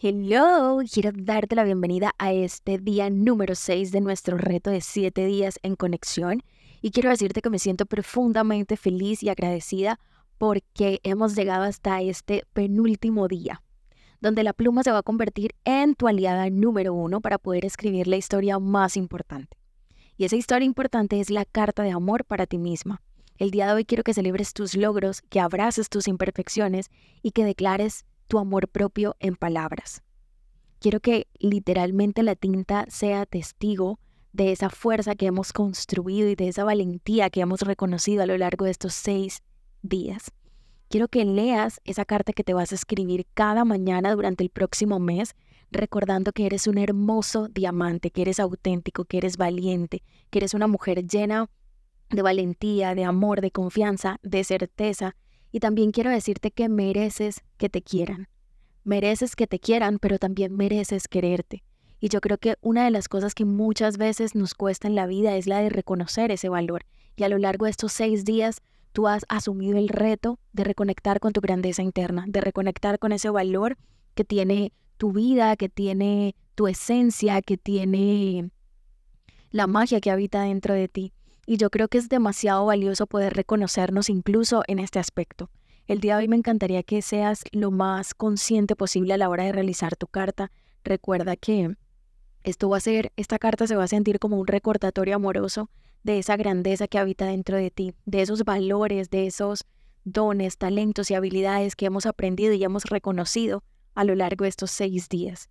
Hello, quiero darte la bienvenida a este día número 6 de nuestro reto de 7 días en conexión y quiero decirte que me siento profundamente feliz y agradecida porque hemos llegado hasta este penúltimo día, donde la pluma se va a convertir en tu aliada número uno para poder escribir la historia más importante. Y esa historia importante es la carta de amor para ti misma. El día de hoy quiero que celebres tus logros, que abraces tus imperfecciones y que declares tu amor propio en palabras. Quiero que literalmente la tinta sea testigo de esa fuerza que hemos construido y de esa valentía que hemos reconocido a lo largo de estos seis días. Quiero que leas esa carta que te vas a escribir cada mañana durante el próximo mes, recordando que eres un hermoso diamante, que eres auténtico, que eres valiente, que eres una mujer llena de valentía, de amor, de confianza, de certeza y también quiero decirte que mereces que te quieran. Mereces que te quieran, pero también mereces quererte. Y yo creo que una de las cosas que muchas veces nos cuesta en la vida es la de reconocer ese valor. Y a lo largo de estos seis días, tú has asumido el reto de reconectar con tu grandeza interna, de reconectar con ese valor que tiene tu vida, que tiene tu esencia, que tiene la magia que habita dentro de ti. Y yo creo que es demasiado valioso poder reconocernos incluso en este aspecto. El día de hoy me encantaría que seas lo más consciente posible a la hora de realizar tu carta. Recuerda que esto va a ser, esta carta se va a sentir como un recordatorio amoroso de esa grandeza que habita dentro de ti, de esos valores, de esos dones, talentos y habilidades que hemos aprendido y hemos reconocido a lo largo de estos seis días.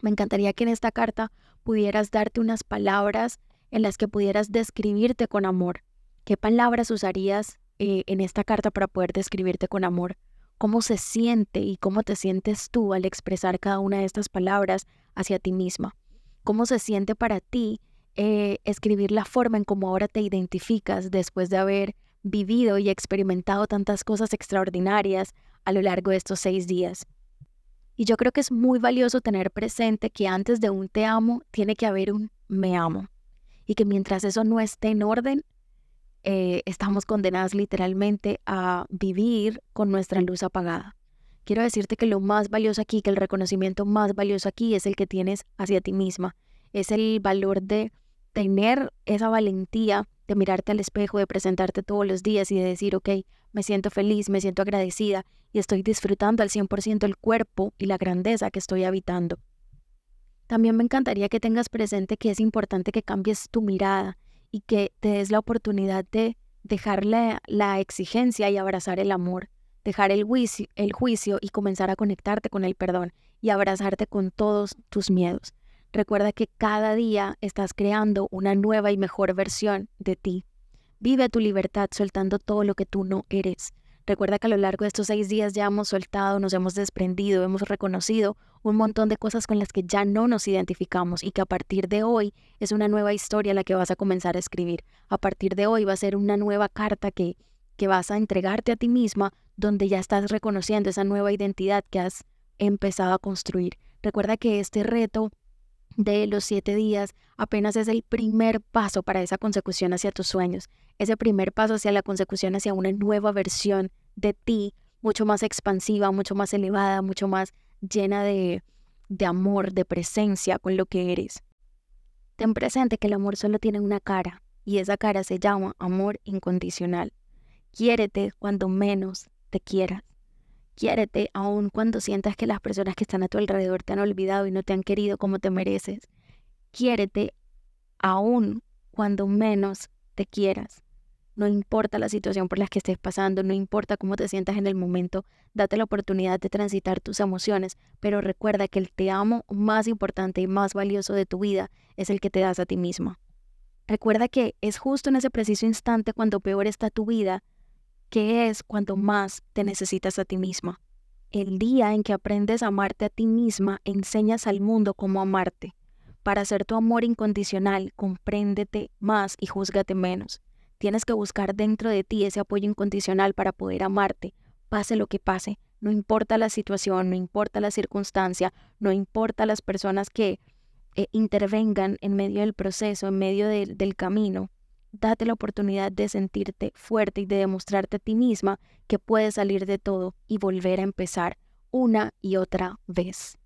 Me encantaría que en esta carta pudieras darte unas palabras en las que pudieras describirte con amor. ¿Qué palabras usarías eh, en esta carta para poder describirte con amor? ¿Cómo se siente y cómo te sientes tú al expresar cada una de estas palabras hacia ti misma? ¿Cómo se siente para ti eh, escribir la forma en cómo ahora te identificas después de haber vivido y experimentado tantas cosas extraordinarias a lo largo de estos seis días? Y yo creo que es muy valioso tener presente que antes de un te amo tiene que haber un me amo y que mientras eso no esté en orden, eh, estamos condenadas literalmente a vivir con nuestra luz apagada. Quiero decirte que lo más valioso aquí, que el reconocimiento más valioso aquí es el que tienes hacia ti misma. Es el valor de tener esa valentía de mirarte al espejo, de presentarte todos los días y de decir, ok, me siento feliz, me siento agradecida y estoy disfrutando al 100% el cuerpo y la grandeza que estoy habitando. También me encantaría que tengas presente que es importante que cambies tu mirada y que te des la oportunidad de dejar la, exigencia y abrazar el amor, dejar el juicio, el juicio y comenzar a conectarte con el perdón y abrazarte con todos tus miedos. Recuerda que cada día estás creando una nueva y mejor versión de ti. Vive tu libertad soltando todo lo que tú no eres. Recuerda que a lo largo de estos seis días ya hemos soltado, nos hemos desprendido, hemos reconocido un montón de cosas con las que ya no nos identificamos y que a partir de hoy es una nueva historia la que vas a comenzar a escribir. A partir de hoy va a ser una nueva carta que, que vas a entregarte a ti misma donde ya estás reconociendo esa nueva identidad que has empezado a construir. Recuerda que este reto de los siete días apenas es el primer paso para esa consecución hacia tus sueños, ese primer paso hacia la consecución hacia una nueva versión de ti, mucho más expansiva, mucho más elevada, mucho más llena de, de amor, de presencia con lo que eres. Ten presente que el amor solo tiene una cara y esa cara se llama amor incondicional. Quiérete cuando menos te quieras. Quiérete aun cuando sientas que las personas que están a tu alrededor te han olvidado y no te han querido como te mereces. Quiérete aun cuando menos te quieras. No importa la situación por la que estés pasando, no importa cómo te sientas en el momento, date la oportunidad de transitar tus emociones, pero recuerda que el te amo más importante y más valioso de tu vida es el que te das a ti misma. Recuerda que es justo en ese preciso instante cuando peor está tu vida que es cuando más te necesitas a ti misma. El día en que aprendes a amarte a ti misma, enseñas al mundo cómo amarte. Para ser tu amor incondicional, compréndete más y júzgate menos. Tienes que buscar dentro de ti ese apoyo incondicional para poder amarte, pase lo que pase, no importa la situación, no importa la circunstancia, no importa las personas que eh, intervengan en medio del proceso, en medio del camino. Date la oportunidad de sentirte fuerte y de demostrarte a ti misma que puedes salir de todo y volver a empezar una y otra vez.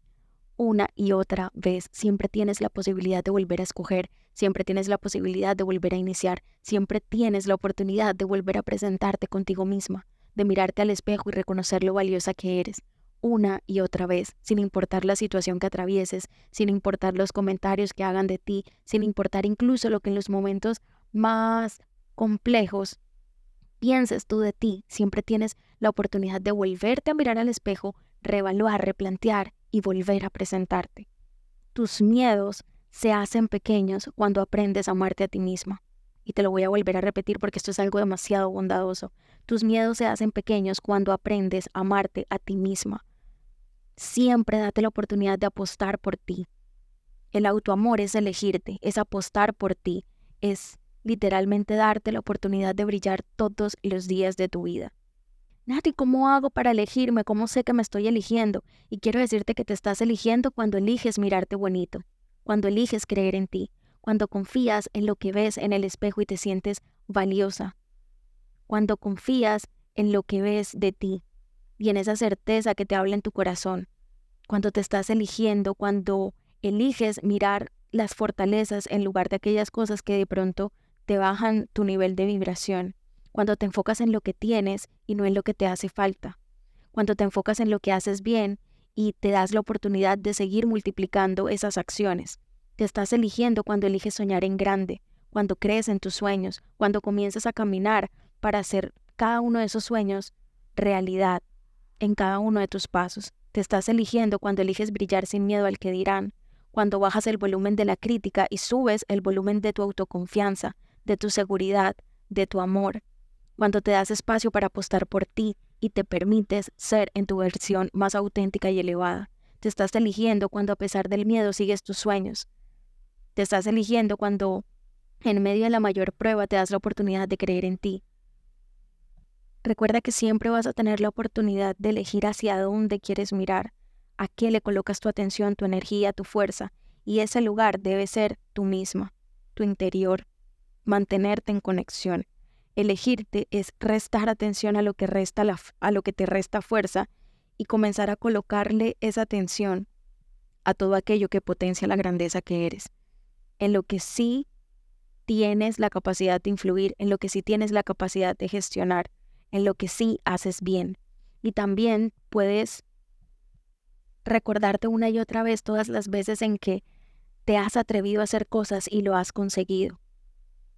Una y otra vez. Siempre tienes la posibilidad de volver a escoger, siempre tienes la posibilidad de volver a iniciar, siempre tienes la oportunidad de volver a presentarte contigo misma de mirarte al espejo y reconocer lo valiosa que eres, una y otra vez, sin importar la situación que atravieses, sin importar los comentarios que hagan de ti, sin importar incluso lo que en los momentos más complejos pienses tú de ti, siempre tienes la oportunidad de volverte a mirar al espejo, reevaluar, replantear y volver a presentarte. Tus miedos se hacen pequeños cuando aprendes a amarte a ti misma. Y te lo voy a volver a repetir porque esto es algo demasiado bondadoso. Tus miedos se hacen pequeños cuando aprendes a amarte a ti misma. Siempre date la oportunidad de apostar por ti. El autoamor es elegirte, es apostar por ti, es literalmente darte la oportunidad de brillar todos los días de tu vida. Nati, ¿cómo hago para elegirme? ¿Cómo sé que me estoy eligiendo? Y quiero decirte que te estás eligiendo cuando eliges mirarte bonito, cuando eliges creer en ti, cuando confías en lo que ves en el espejo y te sientes valiosa, cuando confías en lo que ves de ti y en esa certeza que te habla en tu corazón, cuando te estás eligiendo, cuando eliges mirar las fortalezas en lugar de aquellas cosas que de pronto te bajan tu nivel de vibración, cuando te enfocas en lo que tienes y no en lo que te hace falta, cuando te enfocas en lo que haces bien y te das la oportunidad de seguir multiplicando esas acciones. Te estás eligiendo cuando eliges soñar en grande, cuando crees en tus sueños, cuando comienzas a caminar para hacer cada uno de esos sueños realidad en cada uno de tus pasos. Te estás eligiendo cuando eliges brillar sin miedo al que dirán, cuando bajas el volumen de la crítica y subes el volumen de tu autoconfianza, de tu seguridad, de tu amor, cuando te das espacio para apostar por ti y te permites ser en tu versión más auténtica y elevada. Te estás eligiendo cuando a pesar del miedo sigues tus sueños. Te estás eligiendo cuando en medio de la mayor prueba te das la oportunidad de creer en ti, Recuerda que siempre vas a tener la oportunidad de elegir hacia dónde quieres mirar, a qué le colocas tu atención, tu energía, tu fuerza, y ese lugar debe ser tú misma, tu interior, mantenerte en conexión. Elegirte es restar atención a lo que resta a lo que te resta fuerza y comenzar a colocarle esa atención a todo aquello que potencia la grandeza que eres, en lo que sí tienes la capacidad de influir, en lo que sí tienes la capacidad de gestionar en lo que sí haces bien. Y también puedes recordarte una y otra vez todas las veces en que te has atrevido a hacer cosas y lo has conseguido.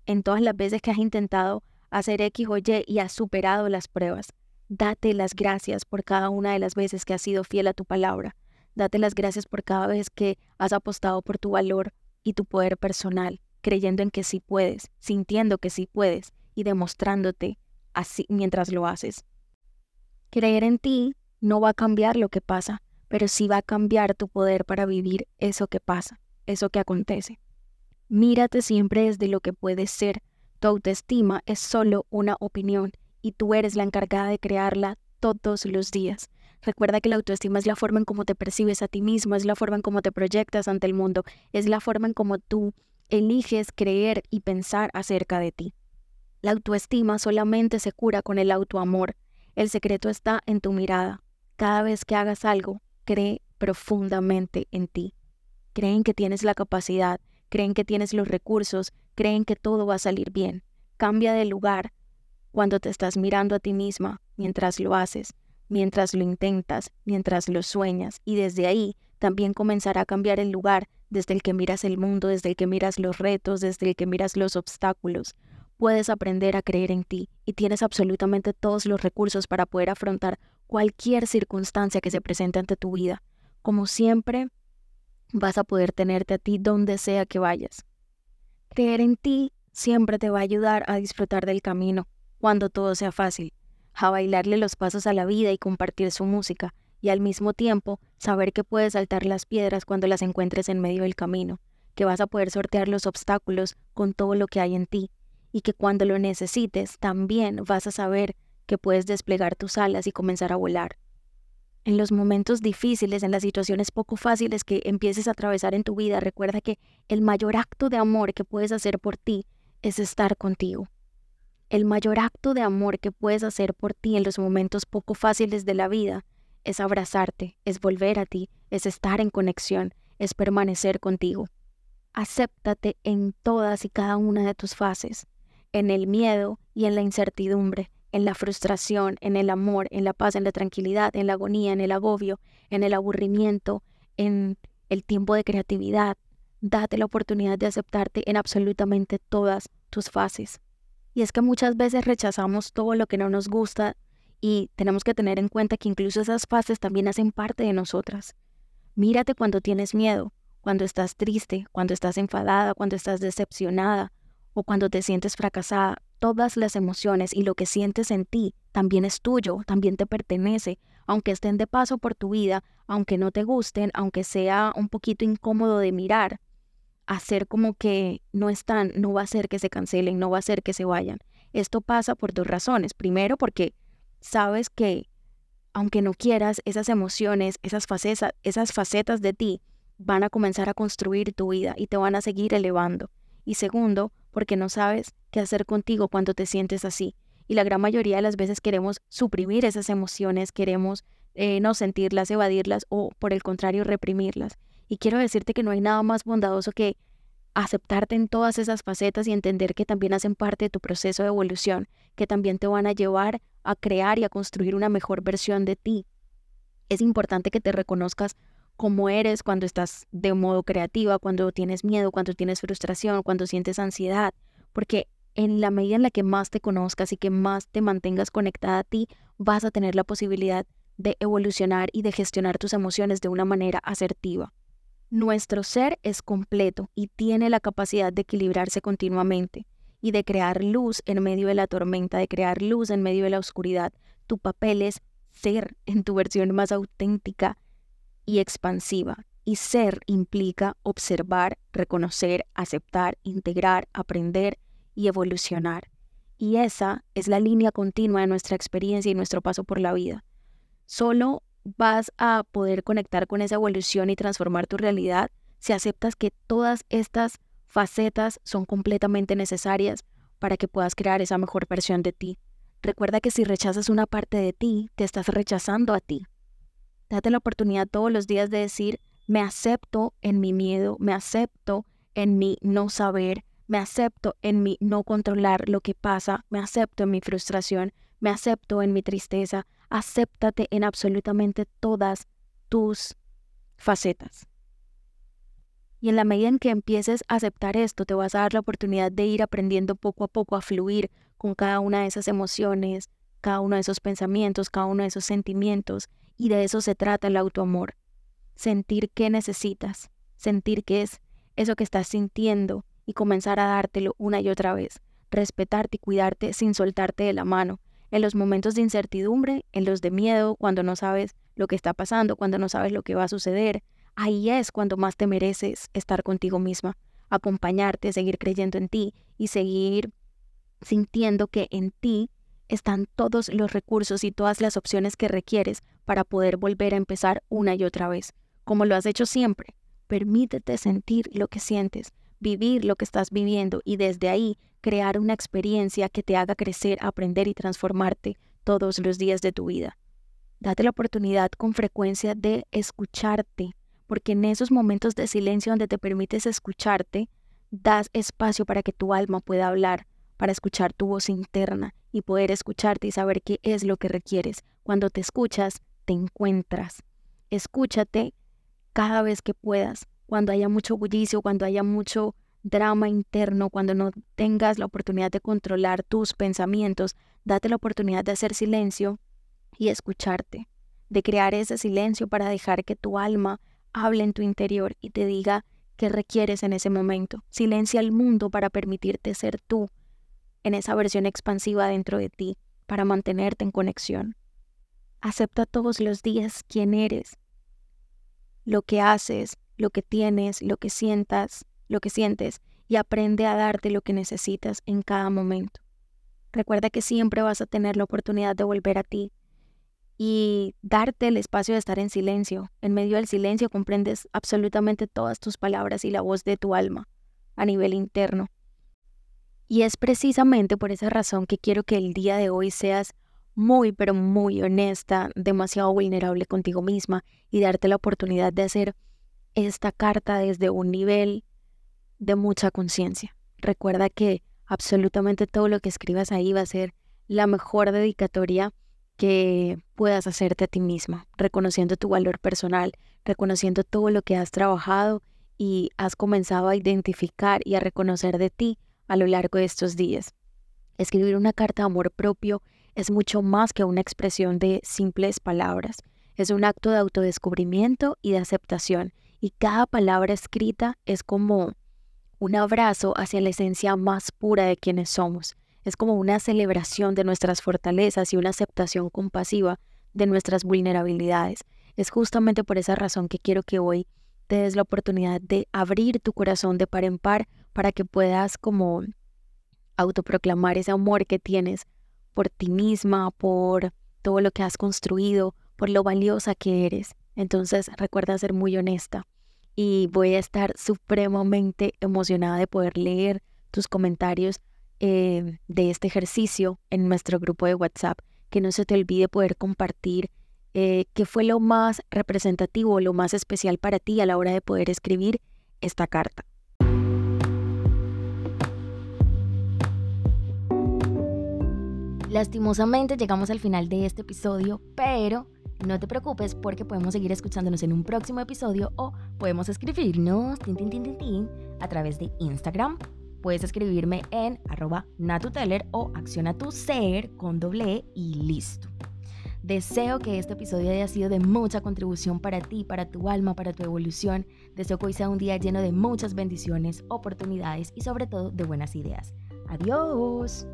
En todas las veces que has intentado hacer X o Y y has superado las pruebas. Date las gracias por cada una de las veces que has sido fiel a tu palabra. Date las gracias por cada vez que has apostado por tu valor y tu poder personal, creyendo en que sí puedes, sintiendo que sí puedes y demostrándote así mientras lo haces. Creer en ti no va a cambiar lo que pasa, pero sí va a cambiar tu poder para vivir eso que pasa, eso que acontece. Mírate siempre desde lo que puedes ser. Tu autoestima es solo una opinión y tú eres la encargada de crearla todos los días. Recuerda que la autoestima es la forma en cómo te percibes a ti mismo, es la forma en cómo te proyectas ante el mundo, es la forma en cómo tú eliges creer y pensar acerca de ti. La autoestima solamente se cura con el autoamor. El secreto está en tu mirada. Cada vez que hagas algo, cree profundamente en ti. Creen que tienes la capacidad, creen que tienes los recursos, creen que todo va a salir bien. Cambia de lugar cuando te estás mirando a ti misma mientras lo haces, mientras lo intentas, mientras lo sueñas y desde ahí también comenzará a cambiar el lugar desde el que miras el mundo, desde el que miras los retos, desde el que miras los obstáculos puedes aprender a creer en ti y tienes absolutamente todos los recursos para poder afrontar cualquier circunstancia que se presente ante tu vida. Como siempre, vas a poder tenerte a ti donde sea que vayas. Creer en ti siempre te va a ayudar a disfrutar del camino, cuando todo sea fácil, a bailarle los pasos a la vida y compartir su música, y al mismo tiempo saber que puedes saltar las piedras cuando las encuentres en medio del camino, que vas a poder sortear los obstáculos con todo lo que hay en ti y que cuando lo necesites también vas a saber que puedes desplegar tus alas y comenzar a volar. En los momentos difíciles, en las situaciones poco fáciles que empieces a atravesar en tu vida, recuerda que el mayor acto de amor que puedes hacer por ti es estar contigo. El mayor acto de amor que puedes hacer por ti en los momentos poco fáciles de la vida es abrazarte, es volver a ti, es estar en conexión, es permanecer contigo. Acéptate en todas y cada una de tus fases, en el miedo y en la incertidumbre, en la frustración, en el amor, en la paz, en la tranquilidad, en la agonía, en el agobio, en el aburrimiento, en el tiempo de creatividad. Date la oportunidad de aceptarte en absolutamente todas tus fases. Y es que muchas veces rechazamos todo lo que no nos gusta y tenemos que tener en cuenta que incluso esas fases también hacen parte de nosotras. Mírate cuando tienes miedo, cuando estás triste, cuando estás enfadada, cuando estás decepcionada o cuando te sientes fracasada todas las emociones y lo que sientes en ti también es tuyo, también te pertenece, aunque estén de paso por tu vida, aunque no te gusten, aunque sea un poquito incómodo de mirar, hacer como que no están, no va a hacer que se cancelen, no va a hacer que se vayan. Esto pasa por dos razones. Primero, porque sabes que aunque no quieras, esas emociones, esas facetas, esas facetas de ti van a comenzar a construir tu vida y te van a seguir elevando. Y segundo, porque no sabes qué hacer contigo cuando te sientes así. Y la gran mayoría de las veces queremos suprimir esas emociones, queremos eh, no sentirlas, evadirlas o por el contrario reprimirlas. Y quiero decirte que no hay nada más bondadoso que aceptarte en todas esas facetas y entender que también hacen parte de tu proceso de evolución, que también te van a llevar a crear y a construir una mejor versión de ti. Es importante que te reconozcas cómo eres cuando estás de modo creativa, cuando tienes miedo, cuando tienes frustración, cuando sientes ansiedad, porque en la medida en la que más te conozcas y que más te mantengas conectada a ti, vas a tener la posibilidad de evolucionar y de gestionar tus emociones de una manera asertiva. Nuestro ser es completo y tiene la capacidad de equilibrarse continuamente y de crear luz en medio de la tormenta, de crear luz en medio de la oscuridad. Tu papel es ser en tu versión más auténtica y expansiva. Y ser implica observar, reconocer, aceptar, integrar, aprender y evolucionar. Y esa es la línea continua de nuestra experiencia y nuestro paso por la vida. Solo vas a poder conectar con esa evolución y transformar tu realidad si aceptas que todas estas facetas son completamente necesarias para que puedas crear esa mejor versión de ti. Recuerda que si rechazas una parte de ti, te estás rechazando a ti. Date la oportunidad todos los días de decir, me acepto en mi miedo, me acepto en mi no saber, me acepto en mi no controlar lo que pasa, me acepto en mi frustración, me acepto en mi tristeza, acéptate en absolutamente todas tus facetas. Y en la medida en que empieces a aceptar esto, te vas a dar la oportunidad de ir aprendiendo poco a poco a fluir con cada una de esas emociones, cada uno de esos pensamientos, cada uno de esos sentimientos y de eso se trata el autoamor. Sentir qué necesitas, sentir qué es eso que estás sintiendo y comenzar a dártelo una y otra vez. Respetarte y cuidarte sin soltarte de la mano. En los momentos de incertidumbre, en los de miedo, cuando no sabes lo que está pasando, cuando no sabes lo que va a suceder, ahí es cuando más te mereces estar contigo misma, acompañarte, seguir creyendo en ti y seguir sintiendo que en ti están todos los recursos y todas las opciones que requieres para poder volver a empezar una y otra vez, como lo has hecho siempre. Permítete sentir lo que sientes, vivir lo que estás viviendo y desde ahí crear una experiencia que te haga crecer, aprender y transformarte todos los días de tu vida. Date la oportunidad con frecuencia de escucharte, porque en esos momentos de silencio donde te permites escucharte, das espacio para que tu alma pueda hablar, para escuchar tu voz interna y poder escucharte y saber qué es lo que requieres. Cuando te escuchas, te encuentras. Escúchate cada vez que puedas, cuando haya mucho bullicio, cuando haya mucho drama interno, cuando no tengas la oportunidad de controlar tus pensamientos, date la oportunidad de hacer silencio y escucharte, de crear ese silencio para dejar que tu alma hable en tu interior y te diga qué requieres en ese momento. Silencia al mundo para permitirte ser tú en esa versión expansiva dentro de ti, para mantenerte en conexión. Acepta todos los días quién eres, lo que haces, lo que tienes, lo que sientas, lo que sientes y aprende a darte lo que necesitas en cada momento. Recuerda que siempre vas a tener la oportunidad de volver a ti y darte el espacio de estar en silencio. En medio del silencio comprendes absolutamente todas tus palabras y la voz de tu alma a nivel interno. Y es precisamente por esa razón que quiero que el día de hoy seas muy, pero muy honesta, demasiado vulnerable contigo misma y darte la oportunidad de hacer esta carta desde un nivel de mucha conciencia. Recuerda que absolutamente todo lo que escribas ahí va a ser la mejor dedicatoria que puedas hacerte a ti misma, reconociendo tu valor personal, reconociendo todo lo que has trabajado y has comenzado a identificar y a reconocer de ti a lo largo de estos días. Escribir una carta de amor propio es mucho más que una expresión de simples palabras. Es un acto de autodescubrimiento y de aceptación, y cada palabra escrita es como un abrazo hacia la esencia más pura de quienes somos. Es como una celebración de nuestras fortalezas y una aceptación compasiva de nuestras vulnerabilidades. Es justamente por esa razón que quiero que hoy te des la oportunidad de abrir tu corazón de par en par para que puedas como autoproclamar ese amor que tienes por ti misma, por todo lo que has construido, por lo valiosa que eres. Entonces recuerda ser muy honesta y voy a estar supremamente emocionada de poder leer tus comentarios eh, de este ejercicio en nuestro grupo de WhatsApp. Que no se te olvide poder compartir eh, qué fue lo más representativo, lo más especial para ti a la hora de poder escribir esta carta. Lastimosamente llegamos al final de este episodio, pero no te preocupes porque podemos seguir escuchándonos en un próximo episodio o podemos escribirnos a través de Instagram. Puedes escribirme en arroba natuteller o acciona tu ser con doble e y listo. Deseo que este episodio haya sido de mucha contribución para ti, para tu alma, para tu evolución. Deseo que hoy sea un día lleno de muchas bendiciones, oportunidades y sobre todo de buenas ideas. Adiós.